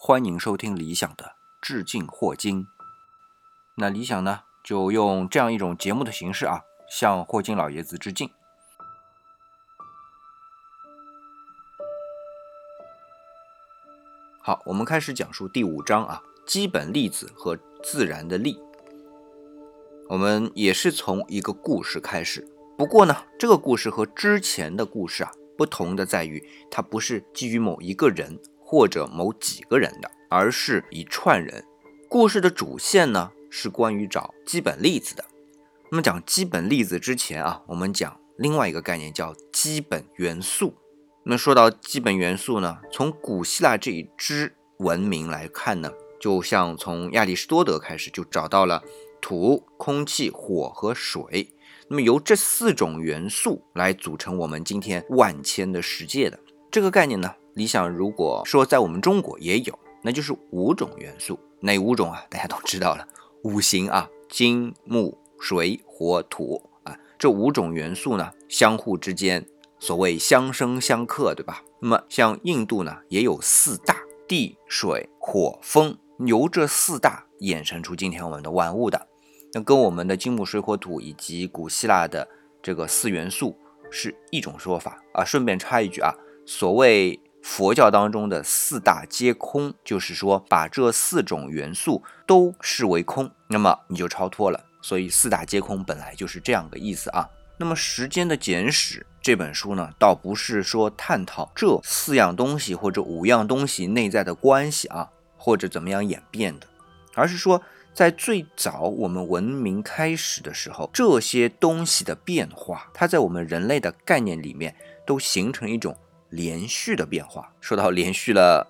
欢迎收听理想的致敬霍金。那理想呢，就用这样一种节目的形式啊，向霍金老爷子致敬。好，我们开始讲述第五章啊，基本粒子和自然的力。我们也是从一个故事开始，不过呢，这个故事和之前的故事啊不同的在于，它不是基于某一个人或者某几个人的，而是一串人。故事的主线呢是关于找基本粒子的。那么讲基本粒子之前啊，我们讲另外一个概念叫基本元素。那么说到基本元素呢，从古希腊这一支文明来看呢，就像从亚里士多德开始就找到了土、空气、火和水。那么由这四种元素来组成我们今天万千的世界的这个概念呢，理想如果说在我们中国也有，那就是五种元素。哪五种啊？大家都知道了，五行啊，金、木、水、火、土啊，这五种元素呢，相互之间。所谓相生相克，对吧？那么像印度呢，也有四大：地、水、火、风，由这四大衍生出今天我们的万物的。那跟我们的金木水火土以及古希腊的这个四元素是一种说法啊。顺便插一句啊，所谓佛教当中的四大皆空，就是说把这四种元素都视为空，那么你就超脱了。所以四大皆空本来就是这样个意思啊。那么时间的简史。这本书呢，倒不是说探讨这四样东西或者五样东西内在的关系啊，或者怎么样演变的，而是说在最早我们文明开始的时候，这些东西的变化，它在我们人类的概念里面都形成一种连续的变化。说到连续了，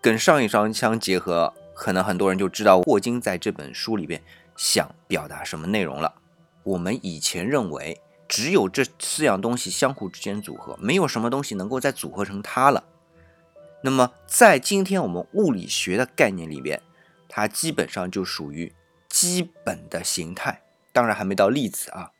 跟上一章相结合，可能很多人就知道霍金在这本书里边想表达什么内容了。我们以前认为。只有这四样东西相互之间组合，没有什么东西能够再组合成它了。那么，在今天我们物理学的概念里边，它基本上就属于基本的形态，当然还没到粒子啊。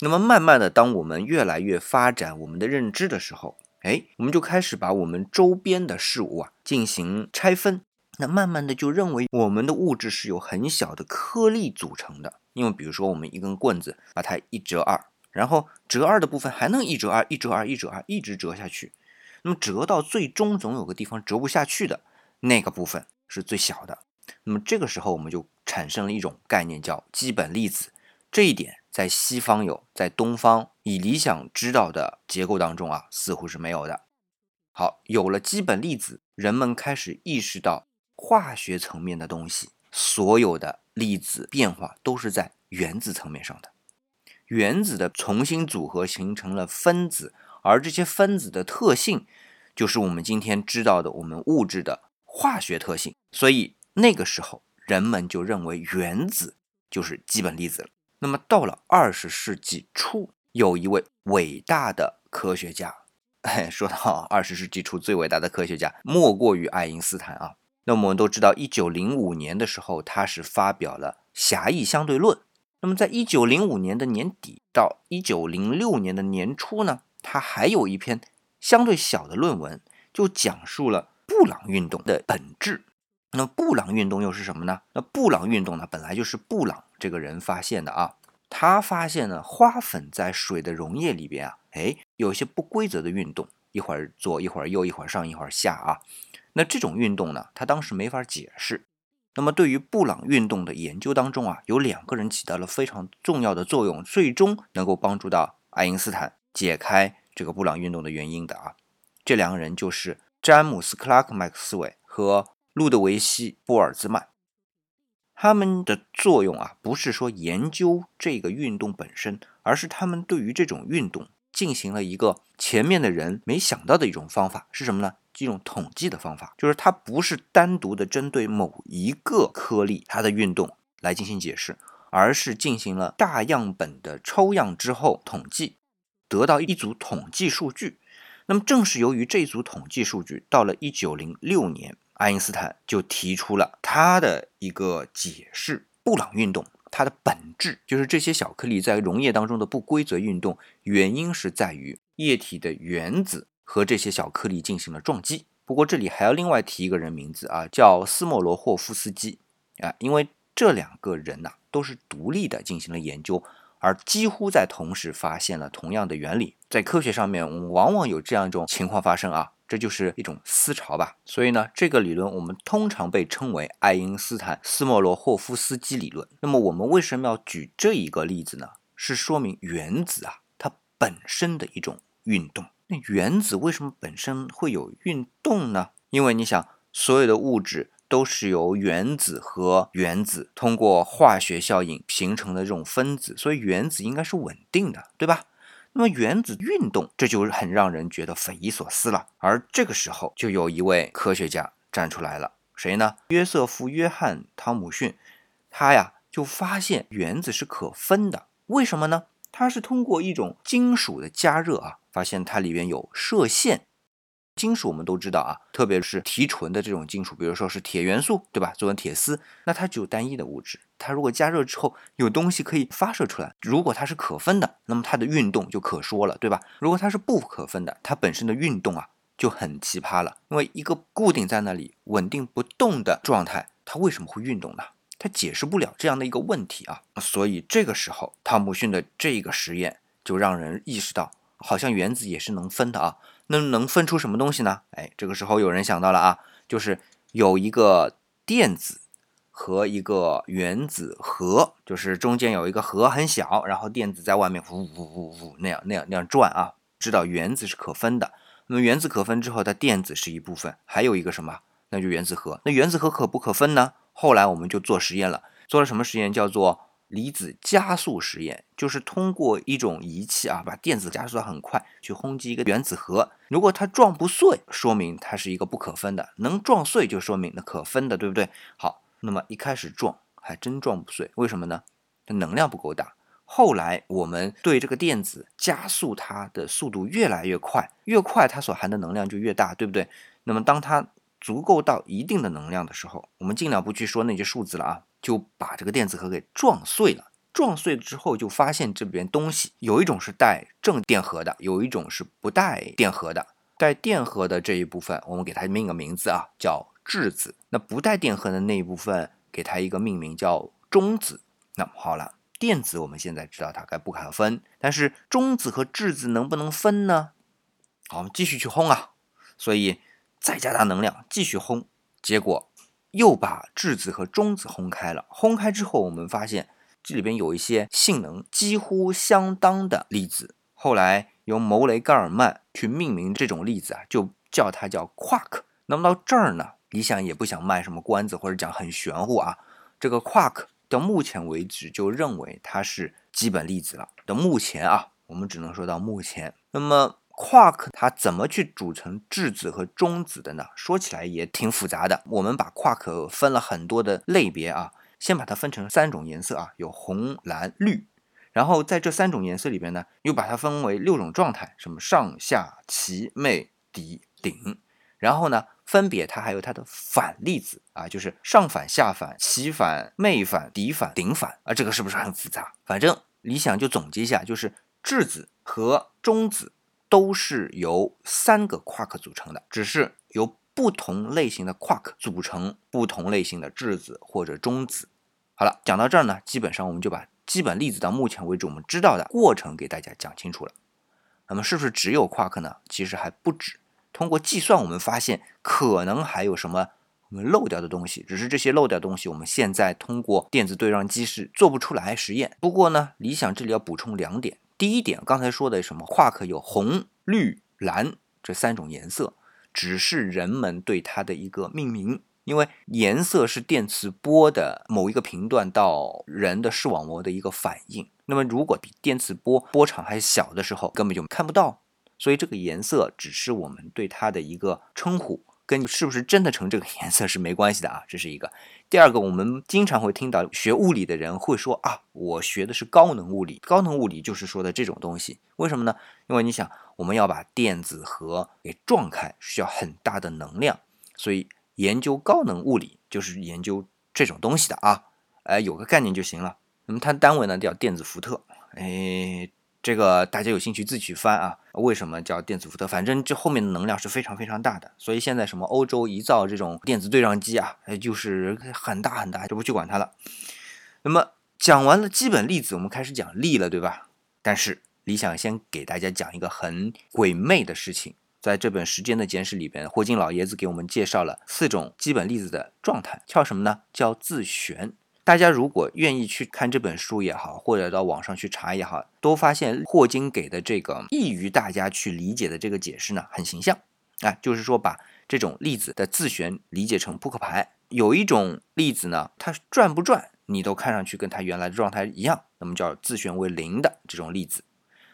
那么，慢慢的，当我们越来越发展我们的认知的时候，哎，我们就开始把我们周边的事物啊进行拆分，那慢慢的就认为我们的物质是由很小的颗粒组成的。因为比如说，我们一根棍子把它一折二，然后折二的部分还能一折二，一折二，一折二，一直折下去。那么折到最终总有个地方折不下去的那个部分是最小的。那么这个时候我们就产生了一种概念叫基本粒子。这一点在西方有，在东方以理想知道的结构当中啊，似乎是没有的。好，有了基本粒子，人们开始意识到化学层面的东西。所有的粒子变化都是在原子层面上的，原子的重新组合形成了分子，而这些分子的特性就是我们今天知道的我们物质的化学特性。所以那个时候，人们就认为原子就是基本粒子了。那么到了二十世纪初，有一位伟大的科学家，哎，说到二十世纪初最伟大的科学家，莫过于爱因斯坦啊。那我们都知道，一九零五年的时候，他是发表了狭义相对论。那么，在一九零五年的年底到一九零六年的年初呢，他还有一篇相对小的论文，就讲述了布朗运动的本质。那，布朗运动又是什么呢？那布朗运动呢，本来就是布朗这个人发现的啊。他发现呢，花粉在水的溶液里边啊，哎，有一些不规则的运动，一会儿左一会儿右，一会儿上一会儿下啊。那这种运动呢，他当时没法解释。那么对于布朗运动的研究当中啊，有两个人起到了非常重要的作用，最终能够帮助到爱因斯坦解开这个布朗运动的原因的啊。这两个人就是詹姆斯·克拉克·麦克斯韦和路德维希·波尔兹曼。他们的作用啊，不是说研究这个运动本身，而是他们对于这种运动进行了一个前面的人没想到的一种方法，是什么呢？一种统计的方法，就是它不是单独的针对某一个颗粒它的运动来进行解释，而是进行了大样本的抽样之后统计，得到一组统计数据。那么正是由于这组统计数据，到了一九零六年，爱因斯坦就提出了他的一个解释：布朗运动它的本质就是这些小颗粒在溶液当中的不规则运动，原因是在于液体的原子。和这些小颗粒进行了撞击，不过这里还要另外提一个人名字啊，叫斯莫罗霍夫斯基啊，因为这两个人呐都是独立的进行了研究，而几乎在同时发现了同样的原理。在科学上面，我们往往有这样一种情况发生啊，这就是一种思潮吧。所以呢，这个理论我们通常被称为爱因斯坦斯莫罗霍夫斯基理论。那么我们为什么要举这一个例子呢？是说明原子啊它本身的一种运动。那原子为什么本身会有运动呢？因为你想，所有的物质都是由原子和原子通过化学效应形成的这种分子，所以原子应该是稳定的，对吧？那么原子运动，这就很让人觉得匪夷所思了。而这个时候，就有一位科学家站出来了，谁呢？约瑟夫·约翰·汤姆逊，他呀就发现原子是可分的。为什么呢？他是通过一种金属的加热啊，发现它里边有射线。金属我们都知道啊，特别是提纯的这种金属，比如说是铁元素，对吧？作为铁丝，那它只有单一的物质。它如果加热之后有东西可以发射出来，如果它是可分的，那么它的运动就可说了，对吧？如果它是不可分的，它本身的运动啊就很奇葩了。因为一个固定在那里稳定不动的状态，它为什么会运动呢？它解释不了这样的一个问题啊，所以这个时候汤姆逊的这个实验就让人意识到，好像原子也是能分的啊。那能分出什么东西呢？哎，这个时候有人想到了啊，就是有一个电子和一个原子核，就是中间有一个核很小，然后电子在外面呜呜呜呜那样那样那样转啊。知道原子是可分的，那么原子可分之后，它电子是一部分，还有一个什么？那就原子核。那原子核可不可分呢？后来我们就做实验了，做了什么实验？叫做离子加速实验，就是通过一种仪器啊，把电子加速的很快，去轰击一个原子核。如果它撞不碎，说明它是一个不可分的；能撞碎，就说明那可分的，对不对？好，那么一开始撞还真撞不碎，为什么呢？它能量不够大。后来我们对这个电子加速它的速度越来越快，越快它所含的能量就越大，对不对？那么当它足够到一定的能量的时候，我们尽量不去说那些数字了啊，就把这个电子核给撞碎了。撞碎了之后，就发现这边东西有一种是带正电荷的，有一种是不带电荷的。带电荷的这一部分，我们给它命个名字啊，叫质子。那不带电荷的那一部分，给它一个命名叫中子。那么好了，电子我们现在知道它该不可分，但是中子和质子能不能分呢？好，我们继续去轰啊。所以。再加大能量继续轰，结果又把质子和中子轰开了。轰开之后，我们发现这里边有一些性能几乎相当的粒子。后来由牟雷盖尔曼去命名这种粒子啊，就叫它叫 quark。那么到这儿呢，理想也不想卖什么关子或者讲很玄乎啊。这个 quark 到目前为止就认为它是基本粒子了。到目前啊，我们只能说到目前。那么。Quark 它怎么去组成质子和中子的呢？说起来也挺复杂的。我们把 quark 分了很多的类别啊，先把它分成三种颜色啊，有红、蓝、绿。然后在这三种颜色里边呢，又把它分为六种状态，什么上下齐魅底顶。然后呢，分别它还有它的反粒子啊，就是上反、下反、齐反、魅反、底反、顶反啊，这个是不是很复杂？反正理想就总结一下，就是质子和中子。都是由三个 quark 组成的，只是由不同类型的 quark 组成不同类型的质子或者中子。好了，讲到这儿呢，基本上我们就把基本粒子到目前为止我们知道的过程给大家讲清楚了。那么是不是只有 quark 呢？其实还不止。通过计算，我们发现可能还有什么我们漏掉的东西，只是这些漏掉的东西，我们现在通过电子对撞机是做不出来实验。不过呢，理想这里要补充两点。第一点，刚才说的什么夸克有红、绿、蓝这三种颜色，只是人们对它的一个命名。因为颜色是电磁波的某一个频段到人的视网膜的一个反应。那么，如果比电磁波波长还小的时候，根本就看不到。所以，这个颜色只是我们对它的一个称呼。跟是不是真的成这个颜色是没关系的啊，这是一个。第二个，我们经常会听到学物理的人会说啊，我学的是高能物理，高能物理就是说的这种东西。为什么呢？因为你想，我们要把电子核给撞开，需要很大的能量，所以研究高能物理就是研究这种东西的啊。哎，有个概念就行了。那么它单位呢叫电子伏特。哎，这个大家有兴趣自己去翻啊。为什么叫电子伏特？反正这后面的能量是非常非常大的，所以现在什么欧洲一造这种电子对撞机啊，就是很大很大，就不去管它了。那么讲完了基本粒子，我们开始讲力了，对吧？但是理想先给大家讲一个很鬼魅的事情。在这本《时间的简史》里边，霍金老爷子给我们介绍了四种基本粒子的状态，叫什么呢？叫自旋。大家如果愿意去看这本书也好，或者到网上去查也好，都发现霍金给的这个易于大家去理解的这个解释呢，很形象啊，就是说把这种粒子的自旋理解成扑克牌，有一种粒子呢，它转不转，你都看上去跟它原来的状态一样，那么叫自旋为零的这种粒子。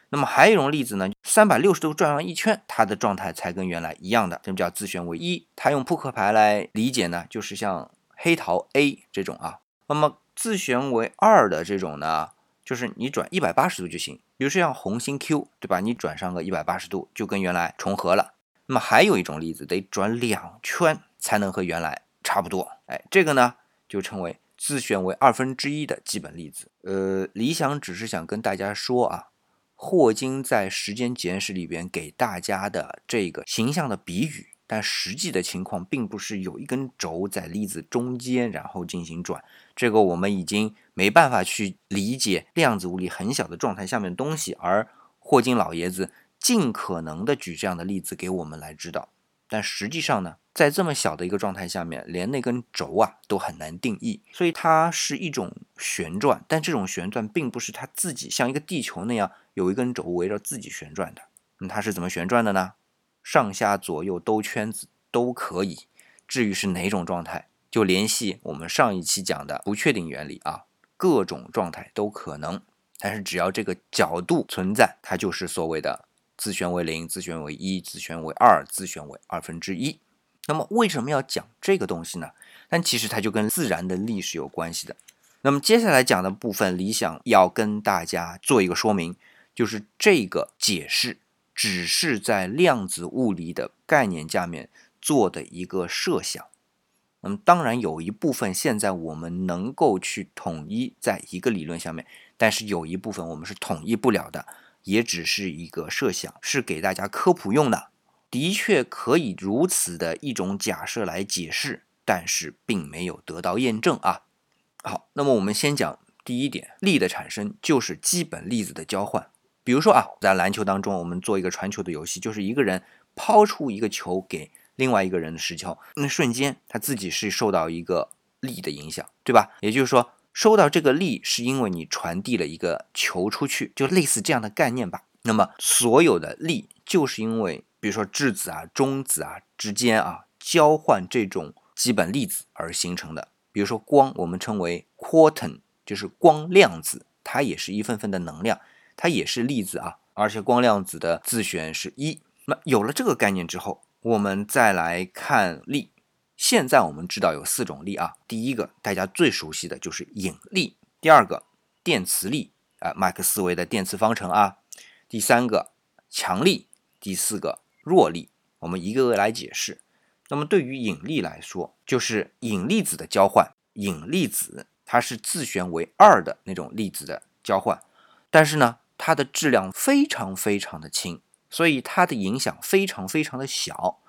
那么还有一种粒子呢，三百六十度转完一圈，它的状态才跟原来一样的，这么叫自旋为一。它用扑克牌来理解呢，就是像黑桃 A 这种啊。那么自旋为二的这种呢，就是你转一百八十度就行，比如说像红心 Q，对吧？你转上个一百八十度，就跟原来重合了。那么还有一种粒子得转两圈才能和原来差不多，哎，这个呢就称为自旋为二分之一的基本粒子。呃，理想只是想跟大家说啊。霍金在《时间简史》里边给大家的这个形象的比喻，但实际的情况并不是有一根轴在粒子中间，然后进行转。这个我们已经没办法去理解量子物理很小的状态下面的东西，而霍金老爷子尽可能的举这样的例子给我们来知道。但实际上呢，在这么小的一个状态下面，连那根轴啊都很难定义，所以它是一种旋转。但这种旋转并不是它自己像一个地球那样有一根轴围着自己旋转的。那它是怎么旋转的呢？上下左右兜圈子都可以。至于是哪种状态，就联系我们上一期讲的不确定原理啊，各种状态都可能。但是只要这个角度存在，它就是所谓的。自旋为零，自旋为一，自旋为二，自旋为二分之一。那么为什么要讲这个东西呢？但其实它就跟自然的力是有关系的。那么接下来讲的部分，理想要跟大家做一个说明，就是这个解释只是在量子物理的概念下面做的一个设想。那么当然有一部分现在我们能够去统一在一个理论下面，但是有一部分我们是统一不了的。也只是一个设想，是给大家科普用的，的确可以如此的一种假设来解释，但是并没有得到验证啊。好，那么我们先讲第一点，力的产生就是基本粒子的交换。比如说啊，在篮球当中，我们做一个传球的游戏，就是一个人抛出一个球给另外一个人的实球，那瞬间他自己是受到一个力的影响，对吧？也就是说。收到这个力是因为你传递了一个球出去，就类似这样的概念吧。那么所有的力就是因为，比如说质子啊、中子啊之间啊交换这种基本粒子而形成的。比如说光，我们称为 quantum，就是光量子，它也是一份份的能量，它也是粒子啊。而且光量子的自旋是一。那有了这个概念之后，我们再来看力。现在我们知道有四种力啊，第一个大家最熟悉的就是引力，第二个电磁力啊，麦克斯韦的电磁方程啊，第三个强力，第四个弱力，我们一个个来解释。那么对于引力来说，就是引力子的交换，引力子它是自旋为二的那种粒子的交换，但是呢，它的质量非常非常的轻，所以它的影响非常非常的小。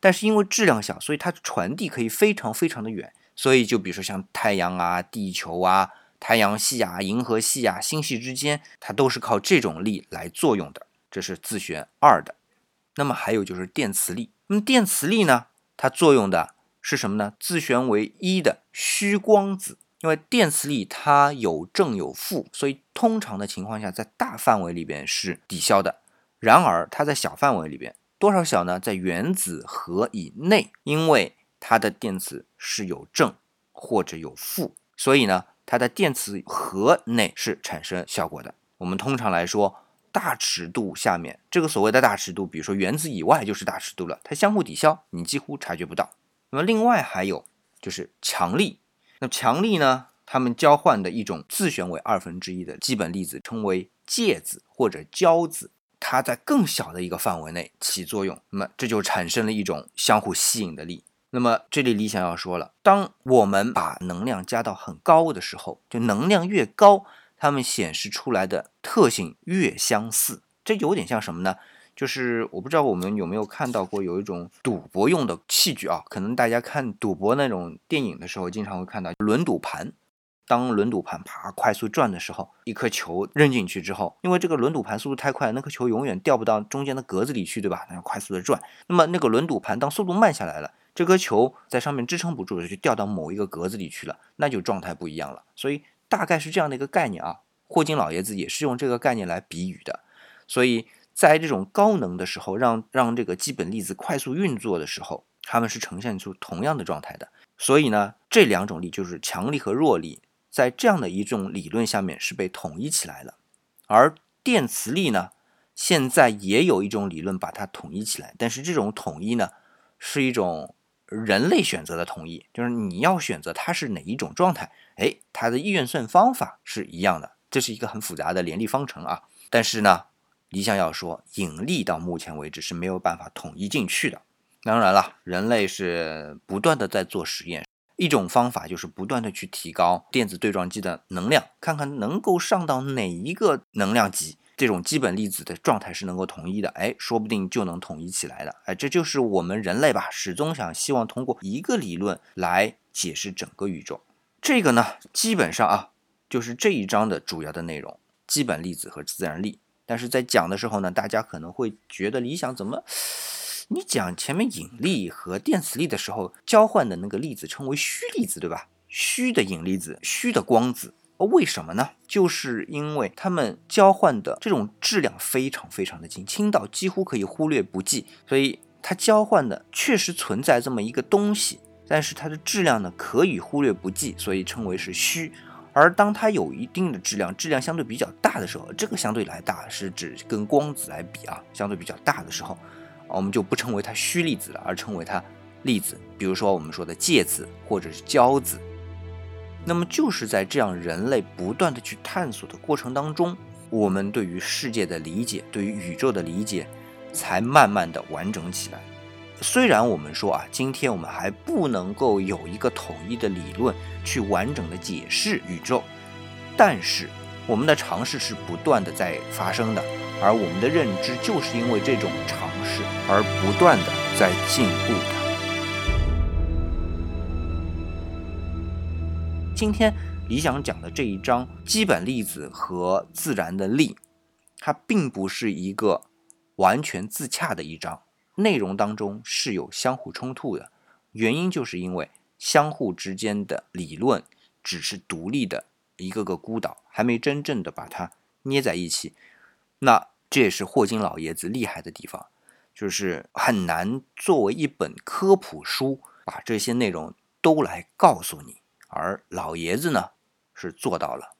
但是因为质量小，所以它传递可以非常非常的远。所以就比如说像太阳啊、地球啊、太阳系啊、银河系啊、星系之间，它都是靠这种力来作用的。这是自旋二的。那么还有就是电磁力。那么电磁力呢，它作用的是什么呢？自旋为一的虚光子。因为电磁力它有正有负，所以通常的情况下，在大范围里边是抵消的。然而它在小范围里边。多少小呢？在原子核以内，因为它的电子是有正或者有负，所以呢，它的电磁核内是产生效果的。我们通常来说，大尺度下面这个所谓的大尺度，比如说原子以外就是大尺度了，它相互抵消，你几乎察觉不到。那么另外还有就是强力，那强力呢，它们交换的一种自旋为二分之一的基本粒子，称为介子或者胶子。它在更小的一个范围内起作用，那么这就产生了一种相互吸引的力。那么这里李想要说了，当我们把能量加到很高的时候，就能量越高，它们显示出来的特性越相似。这有点像什么呢？就是我不知道我们有没有看到过有一种赌博用的器具啊，可能大家看赌博那种电影的时候，经常会看到轮赌盘。当轮赌盘啪快速转的时候，一颗球扔进去之后，因为这个轮赌盘速度太快，那颗球永远掉不到中间的格子里去，对吧？那要快速的转。那么那个轮赌盘当速度慢下来了，这颗球在上面支撑不住了，就掉到某一个格子里去了，那就状态不一样了。所以大概是这样的一个概念啊。霍金老爷子也是用这个概念来比喻的，所以。在这种高能的时候，让让这个基本粒子快速运作的时候，它们是呈现出同样的状态的。所以呢，这两种力就是强力和弱力，在这样的一种理论下面是被统一起来了。而电磁力呢，现在也有一种理论把它统一起来，但是这种统一呢，是一种人类选择的统一，就是你要选择它是哪一种状态，哎，它的运算方法是一样的，这是一个很复杂的联立方程啊。但是呢。李想要说，引力到目前为止是没有办法统一进去的。当然了，人类是不断的在做实验，一种方法就是不断的去提高电子对撞机的能量，看看能够上到哪一个能量级，这种基本粒子的状态是能够统一的。哎，说不定就能统一起来了。哎，这就是我们人类吧，始终想希望通过一个理论来解释整个宇宙。这个呢，基本上啊，就是这一章的主要的内容：基本粒子和自然力。但是在讲的时候呢，大家可能会觉得理想怎么？你讲前面引力和电磁力的时候，交换的那个粒子称为虚粒子，对吧？虚的引力子，虚的光子，为什么呢？就是因为它们交换的这种质量非常非常的轻，轻到几乎可以忽略不计，所以它交换的确实存在这么一个东西，但是它的质量呢可以忽略不计，所以称为是虚。而当它有一定的质量，质量相对比较大的时候，这个相对来大是指跟光子来比啊，相对比较大的时候，我们就不称为它虚粒子了，而称为它粒子。比如说我们说的介子或者是胶子。那么就是在这样人类不断的去探索的过程当中，我们对于世界的理解，对于宇宙的理解，才慢慢的完整起来。虽然我们说啊，今天我们还不能够有一个统一的理论去完整的解释宇宙，但是我们的尝试是不断的在发生的，而我们的认知就是因为这种尝试而不断的在进步的。今天理想讲的这一章基本粒子和自然的力，它并不是一个完全自洽的一章。内容当中是有相互冲突的，原因就是因为相互之间的理论只是独立的一个个孤岛，还没真正的把它捏在一起。那这也是霍金老爷子厉害的地方，就是很难作为一本科普书把这些内容都来告诉你，而老爷子呢是做到了。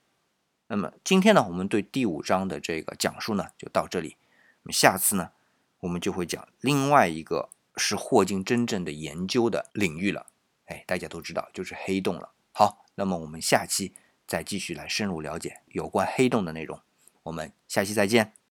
那么今天呢，我们对第五章的这个讲述呢就到这里，那么下次呢？我们就会讲另外一个是霍金真正的研究的领域了，哎，大家都知道就是黑洞了。好，那么我们下期再继续来深入了解有关黑洞的内容。我们下期再见。